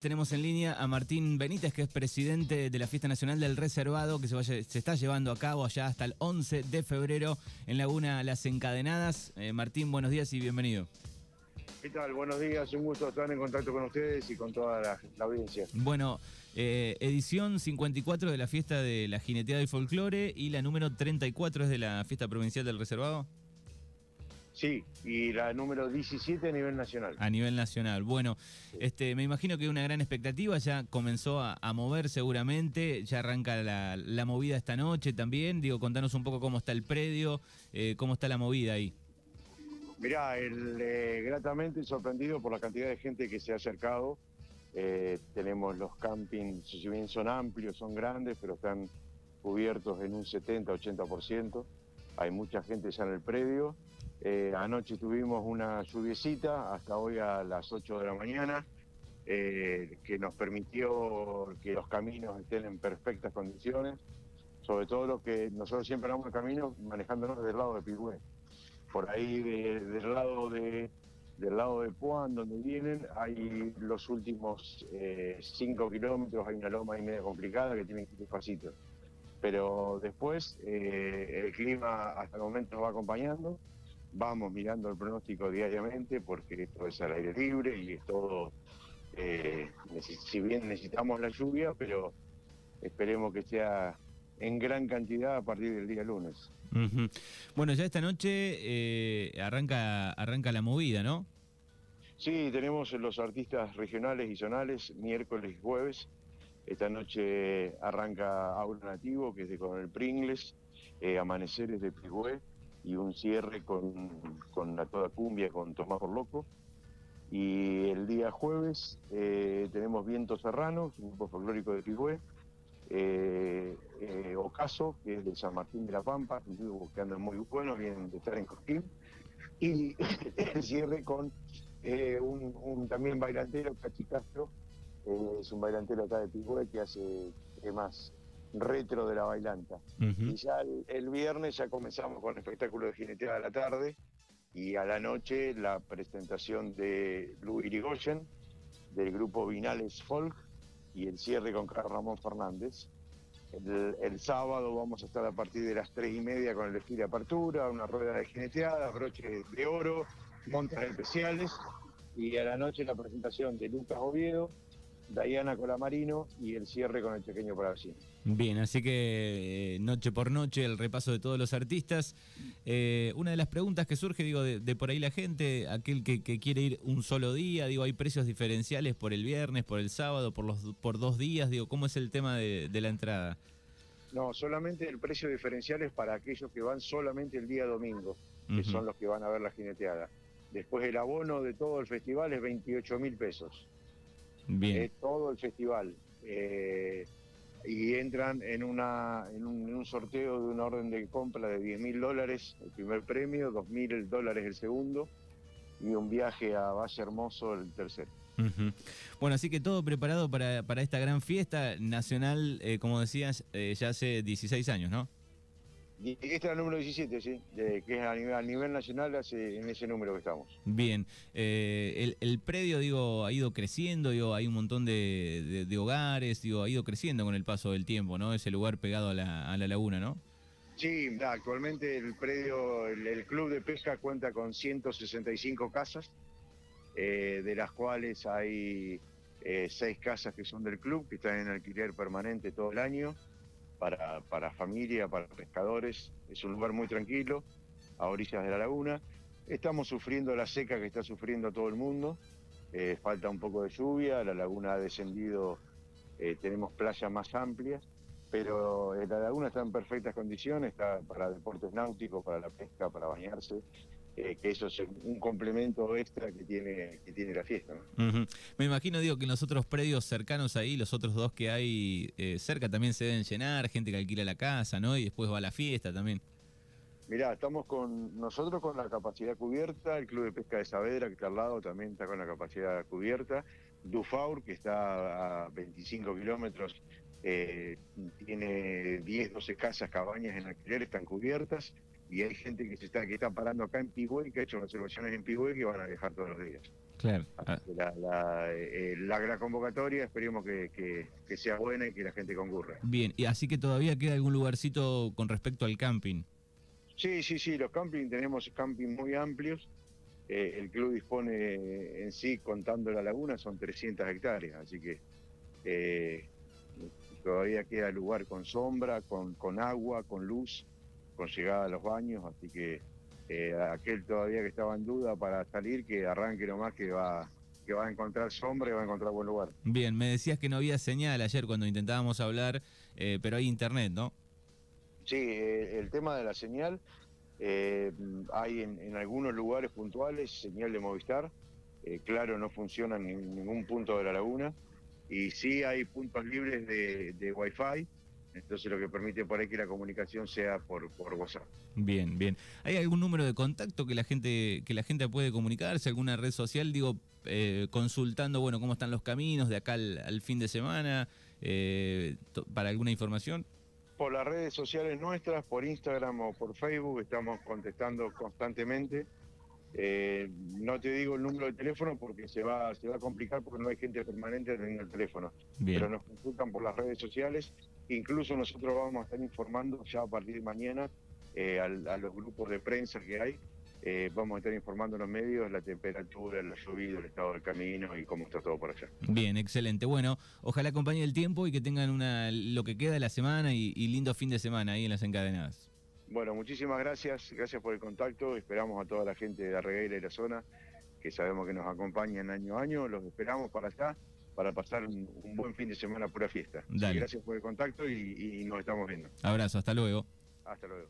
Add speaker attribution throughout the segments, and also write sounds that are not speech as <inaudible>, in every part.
Speaker 1: Tenemos en línea a Martín Benítez, que es presidente de la Fiesta Nacional del Reservado, que se, está llevando a cabo allá hasta el 11 de febrero en Laguna Las Encadenadas. Eh, Martín, buenos días y bienvenido.
Speaker 2: ¿Qué tal? Buenos días, un gusto estar en contacto con ustedes y con toda la, la audiencia.
Speaker 1: Bueno, eh, edición 54 de la Fiesta de la Jineteada y Folclore y la número 34 es de la Fiesta Provincial del Reservado
Speaker 2: Sí, y la número 17 a nivel nacional.
Speaker 1: a nivel nacional. Bueno, este, me imagino que una gran expectativa ya comenzó a, a mover seguramente, ya arranca la, la movida esta noche también. Digo, contanos un poco cómo está el predio, eh, cómo está la movida ahí.
Speaker 2: Mirá, el, eh, gratamente sorprendido por la cantidad de gente que se ha acercado. Eh, tenemos los campings, si bien son amplios, son grandes, pero están cubiertos en un 70-80%. Hay mucha gente ya en el predio. Eh, anoche tuvimos una lluviecita, hasta hoy a las 8 de la mañana, eh, que nos permitió que los caminos estén en perfectas condiciones. Sobre todo lo que nosotros siempre vamos el camino manejándonos del lado de Pigüé. Por ahí de- del lado de del lado de Puan, donde vienen, hay los últimos 5 kilómetros, hay una loma ahí media complicada que tienen que ir despacito. Pero después eh, el clima hasta el momento nos va acompañando, vamos mirando el pronóstico diariamente porque esto es al aire libre y es todo, eh, si bien necesitamos la lluvia, pero esperemos que sea en gran cantidad a partir del día lunes.
Speaker 1: Bueno, ya esta noche eh, arranca, arranca la movida, ¿no?
Speaker 2: Sí, tenemos los artistas regionales y zonales miércoles y jueves. Esta noche arranca Aula Nativo, que es de Coronel Pringles, eh, Amaneceres de Pigüé y un cierre con, con la toda cumbia con Tomás por Loco. Y el día jueves eh, tenemos Viento Serrano, un grupo folclórico de Pigüé, eh, eh, Ocaso, que es de San Martín de la Pampa, un grupo que anda muy bueno, vienen de estar en Cosquín. Y <laughs> el cierre con un, un también bailantero, Cachi Castro, eh, es un bailantero acá de Pigüé que hace temas retro de la bailanta. Y ya el, el viernes ya comenzamos con el espectáculo de jineteada a la tarde y a la noche la presentación de Luis Irigoyen del grupo Vinales Folk y el cierre con Carlos Ramón Fernández. El, el sábado vamos a estar a partir de las tres y media con el desfile de apertura, una rueda de jineteadas, broches de oro, montas especiales y a la noche la presentación de Lucas Oviedo, Diana Colamarino y el cierre con el pequeño Brasil.
Speaker 1: Bien, así que eh, noche por noche el repaso de todos los artistas. Eh, una de las preguntas que surge, digo, de, de por ahí la gente, aquel que, que quiere ir un solo día, digo, hay precios diferenciales por el viernes, por el sábado, por los por dos días, digo, ¿cómo es el tema de, de la entrada?
Speaker 2: No, solamente el precio diferencial es para aquellos que van solamente el día domingo, que son los que van a ver la jineteada. Después el abono de todo el festival es 28 mil pesos.
Speaker 1: Bien.
Speaker 2: Es todo el festival. Eh, y entran en, un, sorteo de una orden de compra de 10 mil dólares el primer premio, 2 mil dólares el segundo y un viaje a Valle Hermoso el tercero.
Speaker 1: Bueno, así que todo preparado para, para esta gran fiesta nacional, eh, como decías, eh, ya hace 16 años, ¿no?
Speaker 2: Y esta es la número 17, ¿sí? Que es a nivel, a nivel nacional hace, en ese número que estamos.
Speaker 1: Bien, eh, el, el predio, digo, ha ido creciendo, digo, hay un montón de, de- de hogares, digo, ha ido creciendo con el paso del tiempo, ¿no? Ese lugar pegado a la, a la laguna, ¿no?
Speaker 2: Sí, actualmente el predio, el, el club de pesca cuenta con 165 casas, eh, de las cuales hay eh, seis casas que son del club, que están en alquiler permanente todo el año, para, para familia, para pescadores. Es un lugar muy tranquilo, a orillas de la laguna. Estamos sufriendo la seca que está sufriendo todo el mundo. Eh, falta un poco de lluvia, la laguna ha descendido, eh, tenemos playas más amplias pero eh, la laguna está en perfectas condiciones, está para deportes náuticos, para la pesca, para bañarse, eh, que eso es un complemento extra que tiene, que tiene la fiesta.
Speaker 1: Me imagino, digo, que en los otros predios cercanos ahí, los otros dos que hay eh, cerca también se deben llenar, gente que alquila la casa, ¿no? Y después va a la fiesta también.
Speaker 2: Mirá, estamos con nosotros con la capacidad cubierta, el Club de Pesca de Saavedra, que está al lado, también está con la capacidad cubierta, Dufaur, que está a 25 kilómetros, eh, tiene 10, 12 casas, cabañas en alquiler, están cubiertas, y hay gente que se está que está parando acá en Pigüey, que ha hecho reservaciones en Pigüey que van a viajar todos los días.
Speaker 1: Claro.
Speaker 2: Ah. La, la, eh, la, convocatoria esperemos que, que, sea buena y que la gente concurra.
Speaker 1: Bien, y así que todavía queda algún lugarcito con respecto al camping.
Speaker 2: Sí, sí, sí, los campings tenemos campings muy amplios. Eh, el club dispone en sí, contando la laguna, son 300 hectáreas, así que eh, todavía queda lugar con sombra, con, con agua, con luz, con llegada a los baños, así que eh, aquel todavía que estaba en duda para salir, que arranque nomás que va que va a encontrar sombra y va a encontrar buen lugar.
Speaker 1: Bien, me decías que no había señal ayer cuando intentábamos hablar, eh, pero hay internet, ¿no?
Speaker 2: Sí, eh, el tema de la señal, hay en, algunos lugares puntuales señal de Movistar, claro, no funciona en ningún punto de la laguna, y sí hay puntos libres de, de Wi-Fi, entonces lo que permite por ahí que la comunicación sea por, por WhatsApp.
Speaker 1: Bien, bien. ¿Hay algún número de contacto que la gente que la gente puede comunicarse, alguna red social, digo, eh, consultando, bueno, cómo están los caminos de acá al, fin de semana, eh, para alguna información?
Speaker 2: Por las redes sociales nuestras, por Instagram o por Facebook, estamos contestando constantemente. Eh, no te digo el número de teléfono porque se va, se va a complicar porque no hay gente permanente teniendo el teléfono. Pero nos consultan por las redes sociales. Incluso nosotros vamos a estar informando ya a partir de mañana eh, a, los grupos de prensa que hay. Eh, vamos a estar informando en los medios la temperatura, la lluvia, el estado del camino y cómo está todo por allá.
Speaker 1: Bien, excelente. Bueno, ojalá acompañe el tiempo y que tengan una lo que queda de la semana y lindo fin de semana ahí en las encadenadas.
Speaker 2: Bueno, muchísimas gracias, gracias por el contacto, esperamos a toda la gente de Arregueira y la zona, que sabemos que nos acompañan año a año, los esperamos para acá, para pasar un, buen fin de semana pura fiesta. Gracias por el contacto y, y nos estamos viendo.
Speaker 1: Abrazo, hasta luego.
Speaker 2: Hasta luego.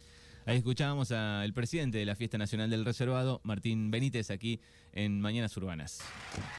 Speaker 1: Ahí escuchábamos al presidente de la Fiesta Nacional del Reservado, Martín Benítez, aquí en Mañanas Urbanas.